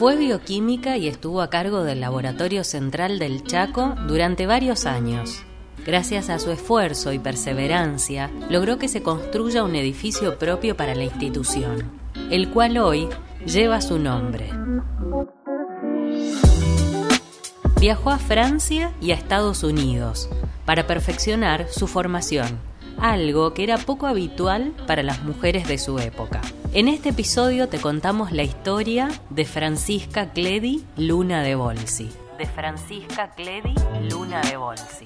Fue bioquímica y estuvo a cargo del Laboratorio Central del Chaco durante varios años. Gracias a su esfuerzo y perseverancia, logró que se construya un edificio propio para la institución, el cual hoy lleva su nombre. Viajó a Francia y a Estados Unidos para perfeccionar su formación, algo que era poco habitual para las mujeres de su época. En este episodio te contamos la historia de Francisca Cledi Luna de Bolsi. De Francisca Cledi Luna de Bolsi.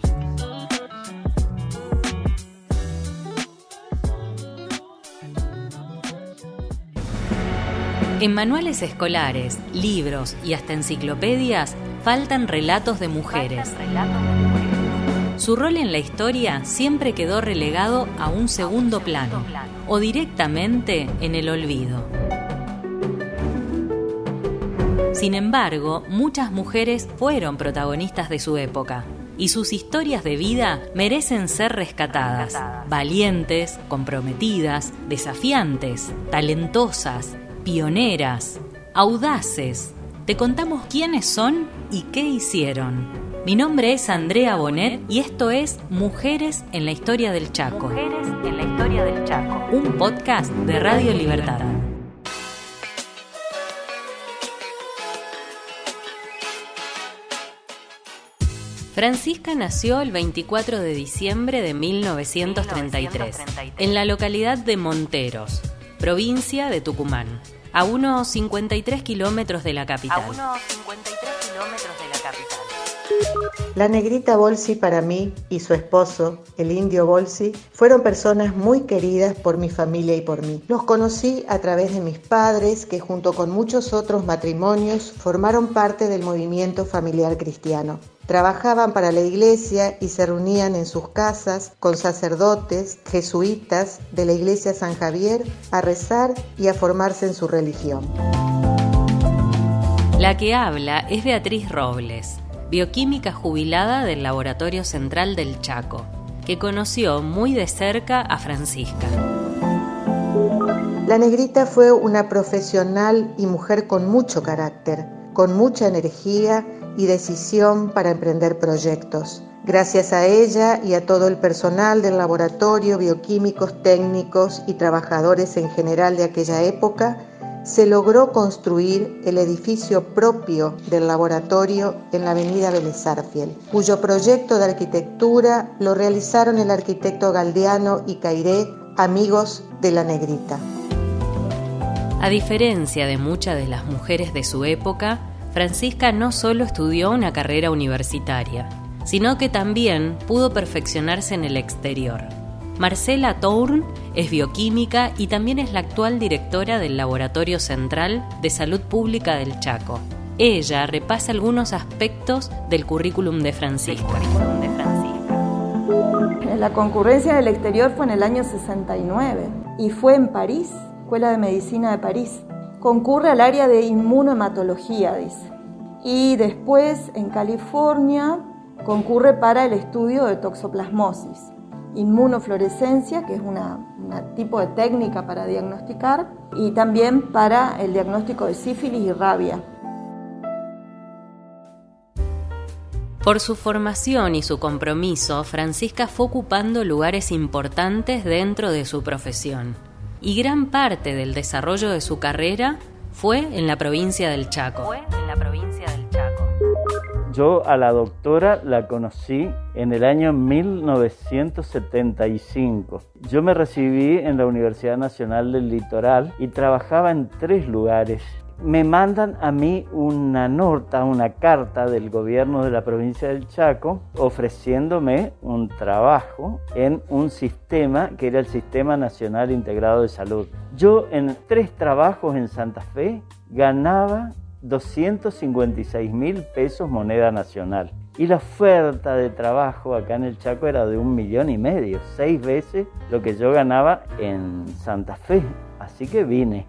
En manuales escolares, libros y hasta enciclopedias faltan relatos de mujeres. Su rol en la historia siempre quedó relegado a un segundo plano o directamente en el olvido. Sin embargo, muchas mujeres fueron protagonistas de su época y sus historias de vida merecen ser rescatadas, valientes, comprometidas, desafiantes, talentosas, pioneras, audaces. Te contamos quiénes son y qué hicieron. Mi nombre es Andrea Bonet y esto es Mujeres en la Historia del Chaco. Mujeres en la Historia del Chaco. Un podcast de Radio Libertad. Francisca nació el 24 de diciembre de 1933 en la localidad de Monteros, provincia de Tucumán, a unos 53 kilómetros de la capital. A unos La negrita Bolsi para mí y su esposo, el indio Bolsi, fueron personas muy queridas por mi familia y por mí. Los conocí a través de mis padres que junto con muchos otros matrimonios formaron parte del movimiento familiar cristiano. Trabajaban para la iglesia y se reunían en sus casas con sacerdotes jesuitas de la iglesia San Javier a rezar y a formarse en su religión. La que habla es Beatriz Robles, bioquímica jubilada del Laboratorio Central del Chaco, que conoció muy de cerca a Francisca. La negrita fue una profesional y mujer con mucho carácter, con mucha energía y decisión para emprender proyectos. Gracias a ella y a todo el personal del laboratorio, bioquímicos, técnicos y trabajadores en general de aquella época, se logró construir el edificio propio del laboratorio en la avenida Vélez cuyo proyecto de arquitectura lo realizaron el arquitecto Galdeano y Cairé, amigos de la negrita. A diferencia de muchas de las mujeres de su época, Francisca no solo estudió una carrera universitaria, sino que también pudo perfeccionarse en el exterior. Marcela Tourn es bioquímica y también es la actual directora del Laboratorio Central de Salud Pública del Chaco. Ella repasa algunos aspectos del currículum de Francisca. La concurrencia del exterior fue en el año 69 y fue en París, Escuela de Medicina de París concurre al área de inmunohematología, dice. Y después en California concurre para el estudio de toxoplasmosis, inmunofluorescencia, que es un tipo de técnica para diagnosticar, y también para el diagnóstico de sífilis y rabia. Por su formación y su compromiso, Francisca fue ocupando lugares importantes dentro de su profesión y gran parte del desarrollo de su carrera fue en la provincia del Chaco. Fue en la provincia del Chaco. Yo a la doctora la conocí en el año 1975. Yo me recibí en la Universidad Nacional del Litoral y trabajaba en tres lugares me mandan a mí una nota, una carta del gobierno de la provincia del Chaco ofreciéndome un trabajo en un sistema que era el Sistema Nacional Integrado de Salud. Yo en tres trabajos en Santa Fe ganaba 256 mil pesos moneda nacional. Y la oferta de trabajo acá en el Chaco era de un millón y medio, seis veces lo que yo ganaba en Santa Fe. Así que vine.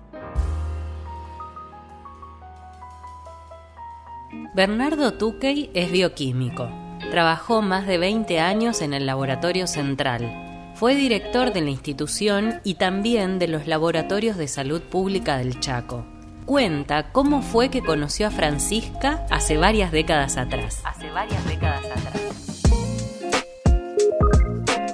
Bernardo Tuquey es bioquímico. Trabajó más de 20 años en el Laboratorio Central. Fue director de la institución y también de los laboratorios de salud pública del Chaco. Cuenta cómo fue que conoció a Francisca hace varias décadas atrás. Hace varias décadas atrás.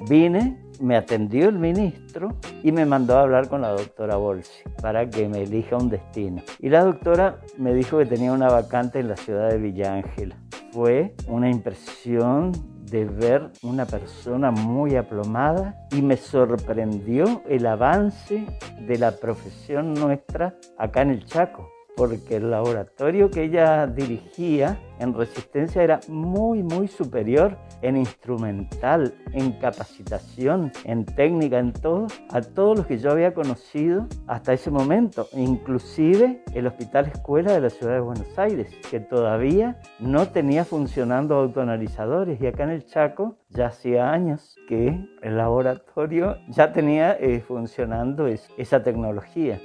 Vine, me atendió el ministro y me mandó a hablar con la doctora Bolsi para que me elija un destino. Y la doctora me dijo que tenía una vacante en la ciudad de Villa Ángela. Fue una impresión de ver una persona muy aplomada y me sorprendió el avance de la profesión nuestra acá en el Chaco porque el laboratorio que ella dirigía en resistencia era muy, muy superior en instrumental, en capacitación, en técnica, en todo, a todos los que yo había conocido hasta ese momento, inclusive el Hospital Escuela de la Ciudad de Buenos Aires, que todavía no tenía funcionando autoanalizadores y acá en el Chaco ya hacía años que el laboratorio ya tenía eh, funcionando esa tecnología.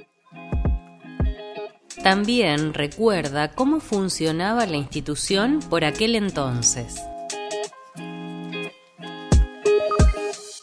También recuerda cómo funcionaba la institución por aquel entonces.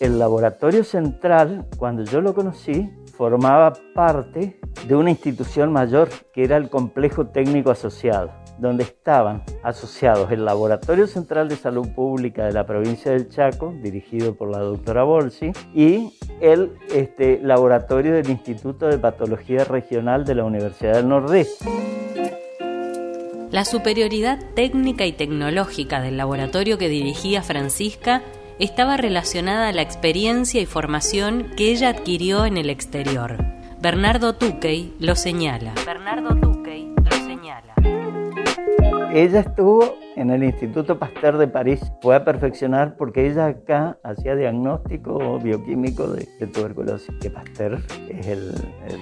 El laboratorio central, cuando yo lo conocí, formaba parte de una institución mayor que era el complejo técnico asociado donde estaban asociados el Laboratorio Central de Salud Pública de la provincia del Chaco, dirigido por la doctora Bolsi, y el este, laboratorio del Instituto de Patología Regional de la Universidad del Nordeste. La superioridad técnica y tecnológica del laboratorio que dirigía Francisca estaba relacionada a la experiencia y formación que ella adquirió en el exterior. Bernardo Tuquey lo señala. Bernardo Tuquey lo señala. Ella estuvo en el Instituto Pasteur de París, fue a perfeccionar porque ella acá hacía diagnóstico bioquímico de, tuberculosis, que Pasteur es el,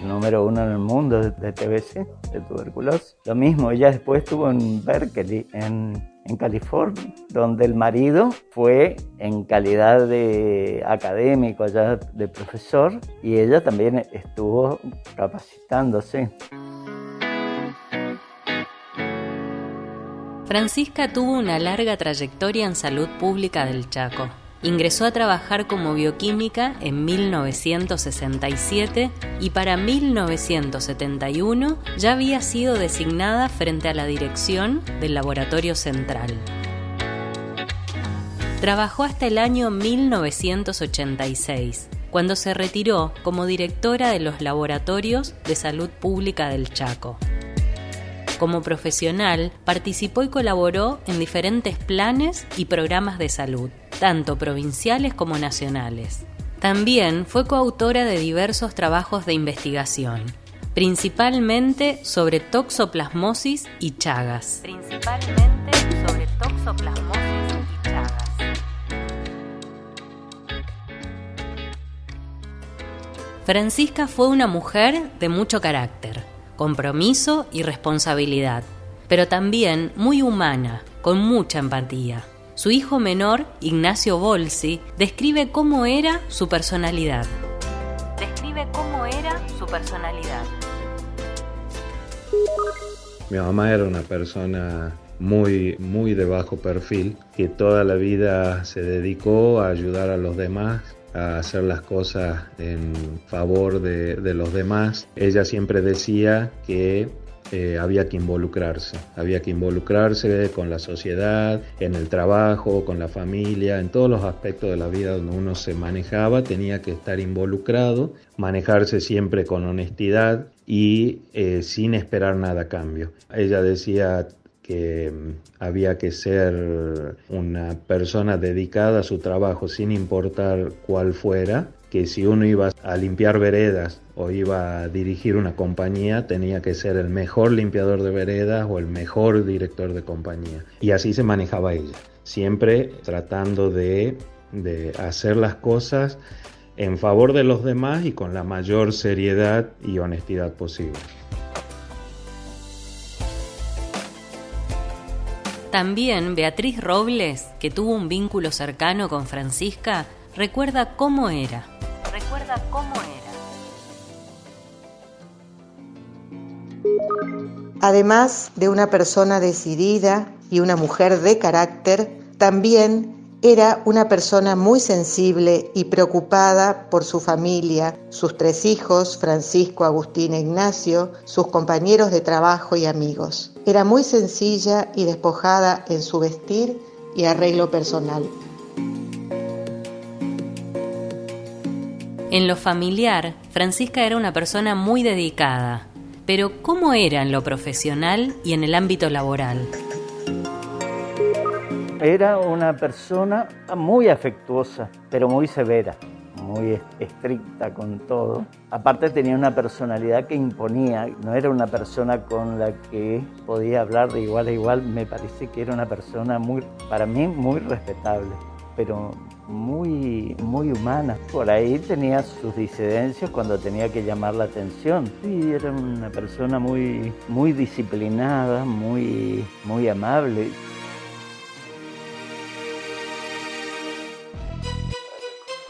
número uno en el mundo de, TBC, de tuberculosis. Lo mismo, ella después estuvo en Berkeley, en, en California, donde el marido fue en calidad de académico, allá de profesor, y ella también estuvo capacitándose. Francisca tuvo una larga trayectoria en salud pública del Chaco. Ingresó a trabajar como bioquímica en 1967 y para 1971 ya había sido designada frente a la dirección del Laboratorio Central. Trabajó hasta el año 1986, cuando se retiró como directora de los Laboratorios de Salud Pública del Chaco. Como profesional, participó y colaboró en diferentes planes y programas de salud, tanto provinciales como nacionales. También fue coautora de diversos trabajos de investigación, principalmente sobre toxoplasmosis y chagas. Principalmente sobre toxoplasmosis y chagas. Francisca fue una mujer de mucho carácter compromiso y responsabilidad, pero también muy humana, con mucha empatía. Su hijo menor, Ignacio Bolsi, describe cómo era su personalidad. Describe cómo era su personalidad. Mi mamá era una persona muy, muy de bajo perfil, que toda la vida se dedicó a ayudar a los demás, a hacer las cosas en favor de, los demás. Ella siempre decía que eh, había que involucrarse, había que involucrarse con la sociedad, en el trabajo, con la familia, en todos los aspectos de la vida donde uno se manejaba, tenía que estar involucrado, manejarse siempre con honestidad y eh, sin esperar nada a cambio. Ella decía, que mm, había que ser una persona dedicada a su trabajo sin importar cuál fuera, que si uno iba a limpiar veredas o iba a dirigir una compañía, tenía que ser el mejor limpiador de veredas o el mejor director de compañía. Y así se manejaba ella, siempre tratando de, de hacer las cosas en favor de los demás y con la mayor seriedad y honestidad posible. También Beatriz Robles, que tuvo un vínculo cercano con Francisca, recuerda cómo era. Recuerda cómo era. Además de una persona decidida y una mujer de carácter, también Era una persona muy sensible y preocupada por su familia, sus tres hijos, Francisco, Agustín e Ignacio, sus compañeros de trabajo y amigos. Era muy sencilla y despojada en su vestir y arreglo personal. En lo familiar, Francisca era una persona muy dedicada, pero ¿cómo era en lo profesional y en el ámbito laboral? Era una persona muy afectuosa, pero muy severa, muy estricta con todo. Aparte tenía una personalidad que imponía, no era una persona con la que podía hablar de igual a igual, me parece que era una persona muy, para mí, muy respetable, pero muy, muy humana. Por ahí tenía sus disidencias cuando tenía que llamar la atención. Sí, era una persona muy, muy disciplinada, muy, muy amable.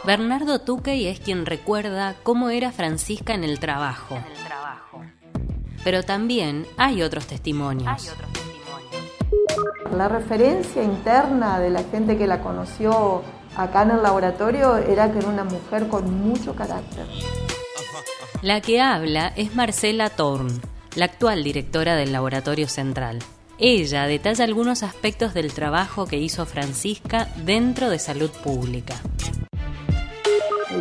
Bernardo Tuquey es quien recuerda cómo era Francisca en el trabajo. Pero también hay otros testimonios. La referencia interna de la gente que la conoció acá en el laboratorio era que era una mujer con mucho carácter. La que habla es Marcela Thorn, la actual directora del Laboratorio Central. Ella detalla algunos aspectos del trabajo que hizo Francisca dentro de salud pública.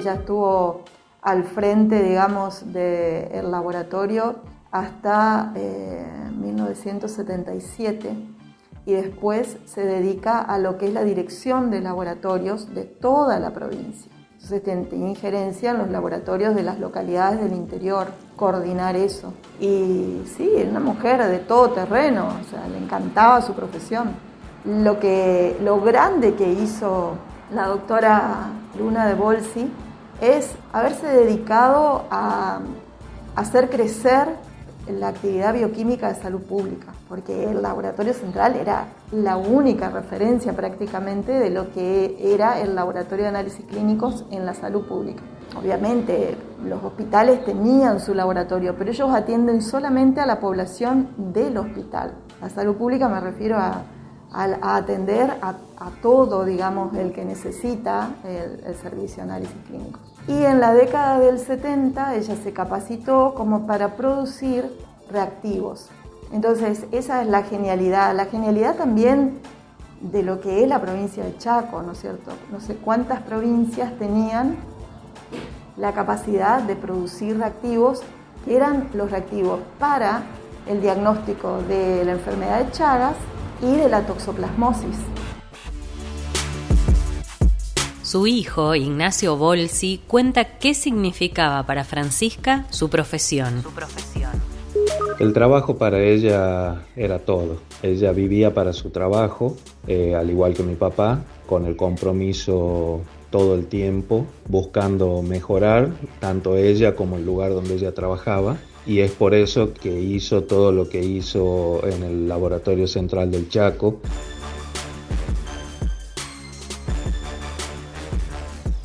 Ella estuvo al frente, digamos, del laboratorio hasta 1977 eh, y después se dedica a lo que es la dirección de laboratorios de toda la provincia. Entonces tiene injerencia en los laboratorios de las localidades del interior, coordinar eso. Y sí, era una mujer de todo terreno, o sea, le encantaba su profesión. Lo, que, lo grande que hizo la doctora Luna de Bolsi es haberse dedicado a hacer crecer la actividad bioquímica de salud pública, porque el laboratorio central era la única referencia prácticamente de lo que era el laboratorio de análisis clínicos en la salud pública. Obviamente los hospitales tenían su laboratorio, pero ellos atienden solamente a la población del hospital. La salud pública me refiero a, atender a, todo, digamos, el que necesita el, el servicio de análisis clínicos. Y en la década del 70 ella se capacitó como para producir reactivos. Entonces, esa es la genialidad. La genialidad también de lo que es la provincia de Chaco, ¿no es cierto? No sé cuántas provincias tenían la capacidad de producir reactivos que eran los reactivos para el diagnóstico de la enfermedad de Chagas y de la toxoplasmosis. Su hijo, Ignacio Bolsi, cuenta qué significaba para Francisca su profesión. El trabajo para ella era todo. Ella vivía para su trabajo, eh, al igual que mi papá, con el compromiso todo el tiempo, buscando mejorar tanto ella como el lugar donde ella trabajaba. Y es por eso que hizo todo lo que hizo en el Laboratorio Central del Chaco.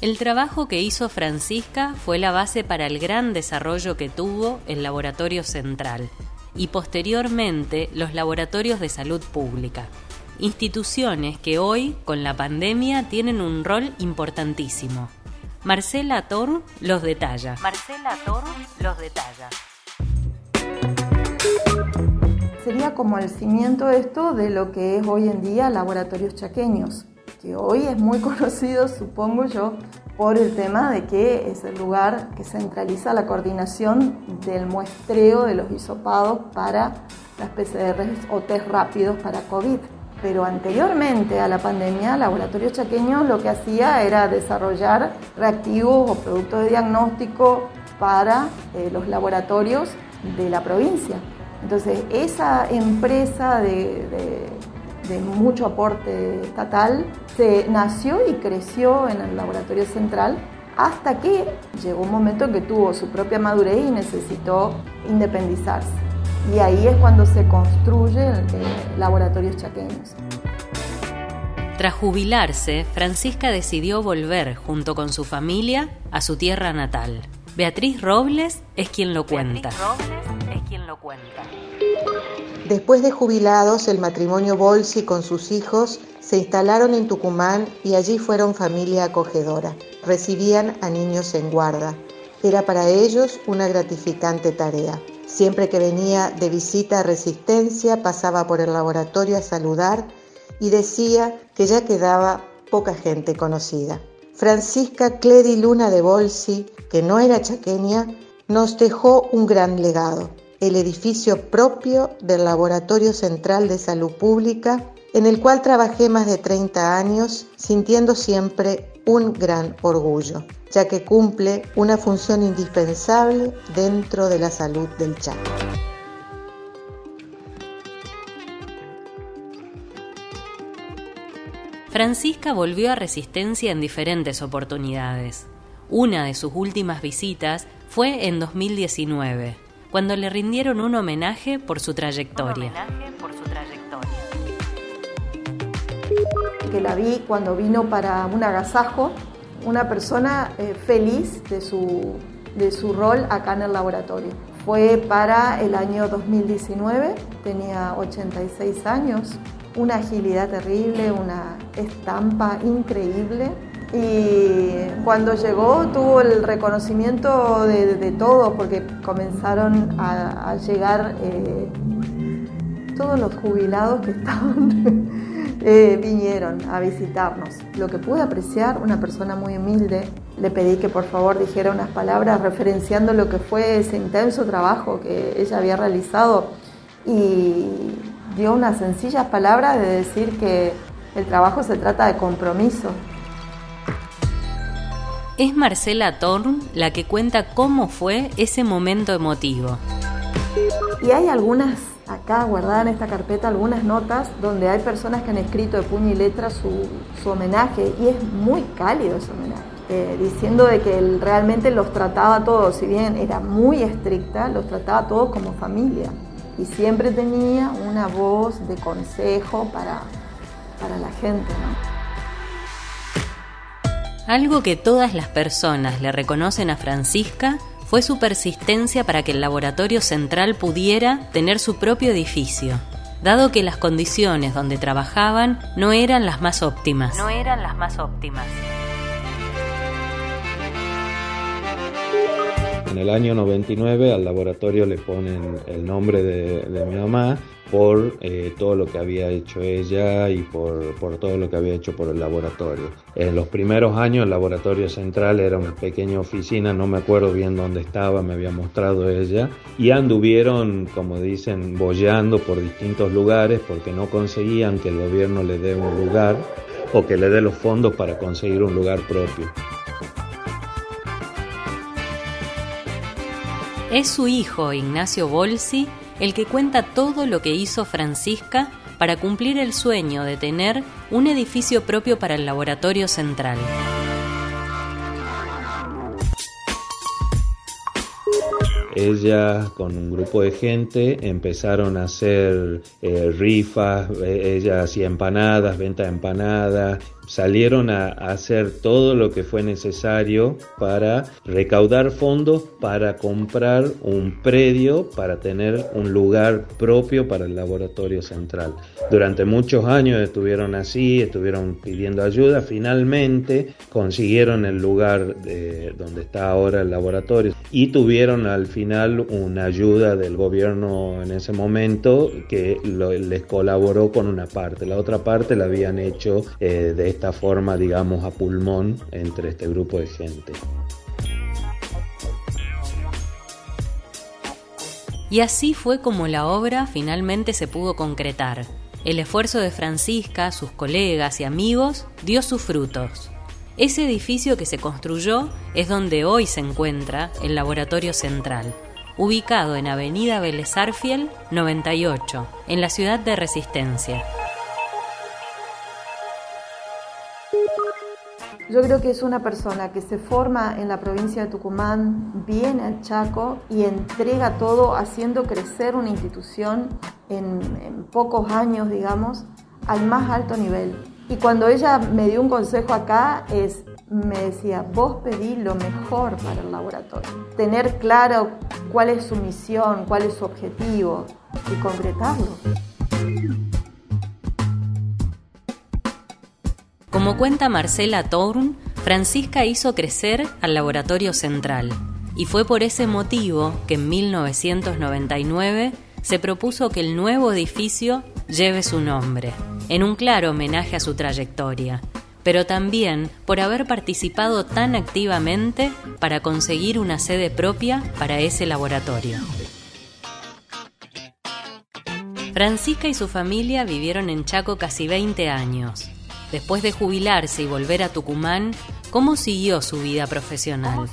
El trabajo que hizo Francisca fue la base para el gran desarrollo que tuvo el Laboratorio Central y posteriormente los laboratorios de salud pública, instituciones que hoy, con la pandemia, tienen un rol importantísimo. Marcela Thor los detalla. Marcela Thor los detalla. Sería como el cimiento de esto de lo que es hoy en día laboratorios chaqueños que hoy es muy conocido, supongo yo, por el tema de que es el lugar que centraliza la coordinación del muestreo de los hisopados para las PCRs o test rápidos para COVID. Pero anteriormente a la pandemia, Laboratorio Chaqueño lo que hacía era desarrollar reactivos o productos de diagnóstico para eh, los laboratorios de la provincia. Entonces, esa empresa de mucho aporte estatal, se nació y creció en el laboratorio central hasta que llegó un momento en que tuvo su propia madurez y necesitó independizarse. Y ahí es cuando se construye el, laboratorios chaqueños. Tras jubilarse, Francisca decidió volver junto con su familia a su tierra natal. Beatriz Robles es quien lo cuenta. Robles es cuenta. Después de jubilados, el matrimonio Bolsi con sus hijos se instalaron en Tucumán y allí fueron familia acogedora. Recibían a niños en guarda. Era para ellos una gratificante tarea. Siempre que venía de visita a Resistencia pasaba por el laboratorio a saludar y decía que ya quedaba poca gente conocida. Francisca Cledi Luna de Bolsi, que no era chaqueña, nos dejó un gran legado, el edificio propio del Laboratorio Central de Salud Pública, en el cual trabajé más de 30 años, sintiendo siempre un gran orgullo, ya que cumple una función indispensable dentro de la salud del Chaco. Francisca volvió a Resistencia en diferentes oportunidades. Una de sus últimas visitas fue en 2019, cuando le rindieron un homenaje por su trayectoria. Que la vi cuando vino para un agasajo, una persona eh, feliz de su, de su rol acá en el laboratorio. Fue para el año 2019, tenía 86 años, una agilidad terrible, una estampa increíble. Y cuando llegó tuvo el reconocimiento de, todos porque comenzaron a, llegar eh, todos los jubilados que estaban, eh, vinieron a visitarnos. Lo que pude apreciar, una persona muy humilde, le pedí que por favor dijera unas palabras referenciando lo que fue ese intenso trabajo que ella había realizado y dio unas sencillas palabras de decir que el trabajo se trata de compromiso. Es Marcela Thorn la que cuenta cómo fue ese momento emotivo. Y hay algunas, acá guardadas en esta carpeta, algunas notas donde hay personas que han escrito de puño y letra su, homenaje y es muy cálido ese homenaje. Eh, diciendo de que él realmente los trataba a todos, si bien era muy estricta, los trataba todos como familia y siempre tenía una voz de consejo para, para la gente. Algo que todas las personas le reconocen a Francisca fue su persistencia para que el laboratorio central pudiera tener su propio edificio, dado que las condiciones donde trabajaban no eran las más óptimas. No eran las más óptimas. En el año 99 al laboratorio le ponen el nombre de, mi mamá por eh, todo lo que había hecho ella y por, por, todo lo que había hecho por el laboratorio. En los primeros años el laboratorio central era una pequeña oficina, no me acuerdo bien dónde estaba, me había mostrado ella, y anduvieron, como dicen, bollando por distintos lugares porque no conseguían que el gobierno le dé un lugar o que le dé los fondos para conseguir un lugar propio. Es su hijo, Ignacio Bolsi, el que cuenta todo lo que hizo Francisca para cumplir el sueño de tener un edificio propio para el laboratorio central. ella con un grupo de gente empezaron a hacer eh, rifas, eh, ella hacía empanadas, venta de empanadas, salieron a, hacer todo lo que fue necesario para recaudar fondos para comprar un predio para tener un lugar propio para el laboratorio central. Durante muchos años estuvieron así, estuvieron pidiendo ayuda, finalmente consiguieron el lugar donde está ahora el laboratorio y tuvieron al final una ayuda del gobierno en ese momento que les colaboró con una parte, la otra parte la habían hecho eh, de esta forma, digamos, a pulmón entre este grupo de gente. Y así fue como la obra finalmente se pudo concretar. El esfuerzo de Francisca, sus colegas y amigos dio sus frutos. Ese edificio que se construyó es donde hoy se encuentra el Laboratorio Central, ubicado en Avenida Vélez 98, en la ciudad de Resistencia. Yo creo que es una persona que se forma en la provincia de Tucumán, viene al Chaco y entrega todo haciendo crecer una institución en, pocos años, digamos, al más alto nivel. Y cuando ella me dio un consejo acá es, me decía, vos pedí lo mejor para el laboratorio. Tener claro cuál es su misión, cuál es su objetivo y concretarlo. Como cuenta Marcela Tourn, Francisca hizo crecer al Laboratorio Central y fue por ese motivo que en 1999 se propuso que el nuevo edificio lleve su nombre, en un claro homenaje a su trayectoria, pero también por haber participado tan activamente para conseguir una sede propia para ese laboratorio. Francisca y su familia vivieron en Chaco casi 20 años. Después de jubilarse y volver a Tucumán, ¿cómo siguió su vida profesional?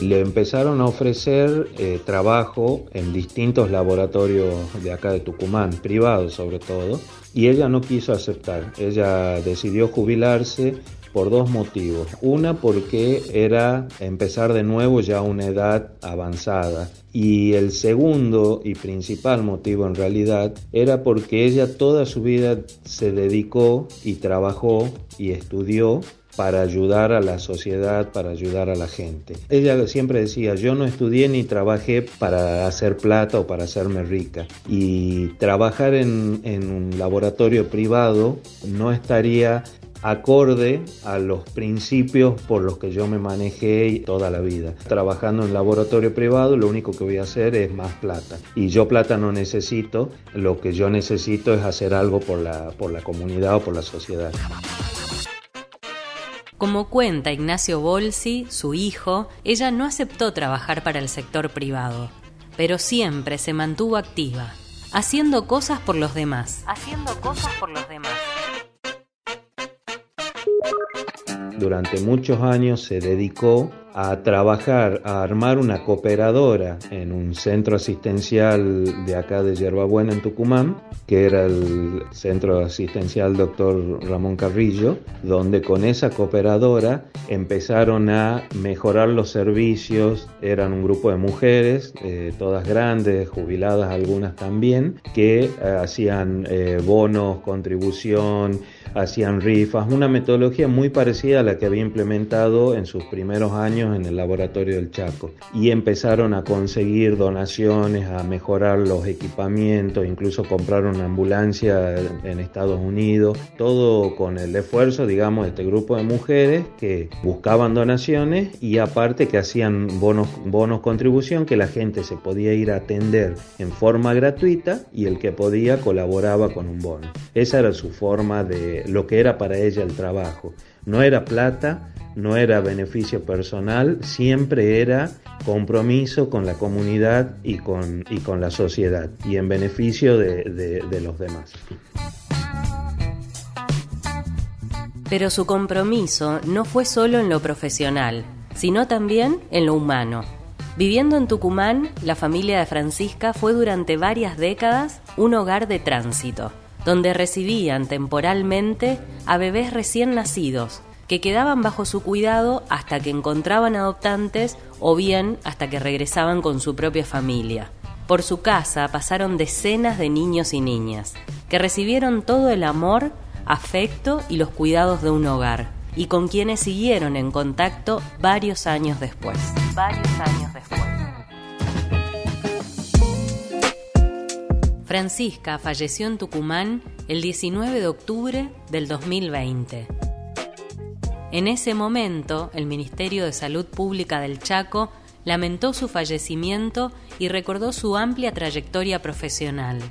Le empezaron a ofrecer eh, trabajo en distintos laboratorios de acá de Tucumán, privados sobre todo, y ella no quiso aceptar. Ella decidió jubilarse por dos motivos. Una porque era empezar de nuevo ya a una edad avanzada. Y el segundo y principal motivo en realidad era porque ella toda su vida se dedicó y trabajó y estudió para ayudar a la sociedad, para ayudar a la gente. Ella siempre decía, yo no estudié ni trabajé para hacer plata o para hacerme rica. Y trabajar en, en un laboratorio privado no estaría acorde a los principios por los que yo me manejé toda la vida. Trabajando en laboratorio privado, lo único que voy a hacer es más plata. Y yo plata no necesito, lo que yo necesito es hacer algo por la, por la comunidad o por la sociedad. Como cuenta Ignacio Bolsi, su hijo, ella no aceptó trabajar para el sector privado, pero siempre se mantuvo activa, haciendo cosas por los demás. Haciendo cosas por los demás. Durante muchos años se dedicó a trabajar, a armar una cooperadora en un centro asistencial de acá de Yerbabuena en Tucumán, que era el centro asistencial doctor Ramón Carrillo, donde con esa cooperadora empezaron a mejorar los servicios, eran un grupo de mujeres, eh, todas grandes, jubiladas algunas también, que eh, hacían eh, bonos, contribución, hacían rifas, una metodología muy parecida a la que había implementado en sus primeros años en el laboratorio del Chaco. Y empezaron a conseguir donaciones, a mejorar los equipamientos, incluso compraron una ambulancia en Estados Unidos, todo con el esfuerzo, digamos, de este grupo de mujeres que buscaban donaciones y aparte que hacían bonos, bonos contribución que la gente se podía ir a atender en forma gratuita y el que podía colaboraba con un bono. Esa era su forma de, lo que era para ella el trabajo. No era plata, no era beneficio personal, siempre era compromiso con la comunidad y con, y con la sociedad y en beneficio de, de los demás. Pero su compromiso no fue solo en lo profesional, sino también en lo humano. Viviendo en Tucumán, la familia de Francisca fue durante varias décadas un hogar de tránsito donde recibían temporalmente a bebés recién nacidos, que quedaban bajo su cuidado hasta que encontraban adoptantes o bien hasta que regresaban con su propia familia. Por su casa pasaron decenas de niños y niñas, que recibieron todo el amor, afecto y los cuidados de un hogar, y con quienes siguieron en contacto varios años después. Francisca falleció en Tucumán el 19 de octubre del 2020. En ese momento, el Ministerio de Salud Pública del Chaco lamentó su fallecimiento y recordó su amplia trayectoria profesional.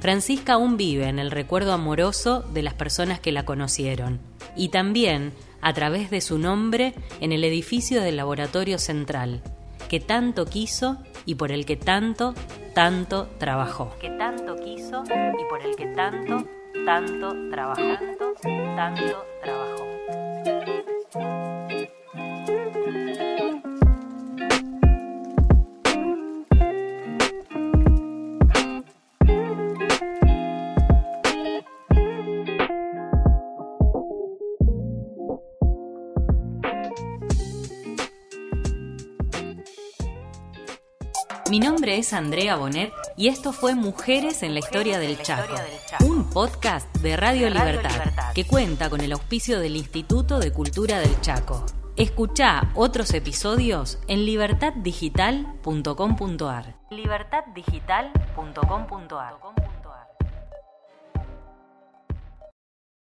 Francisca aún vive en el recuerdo amoroso de las personas que la conocieron y también a través de su nombre en el edificio del Laboratorio Central, que tanto quiso y por el que tanto tanto trabajó. Que tanto quiso y por el que tanto, tanto trabajó. Tanto, tanto trabajó. Nombre es Andrea Bonet y esto fue Mujeres en la Historia del Chaco, un podcast de Radio Libertad que cuenta con el auspicio del Instituto de Cultura del Chaco. Escucha otros episodios en libertaddigital.com.ar. libertaddigital.com.ar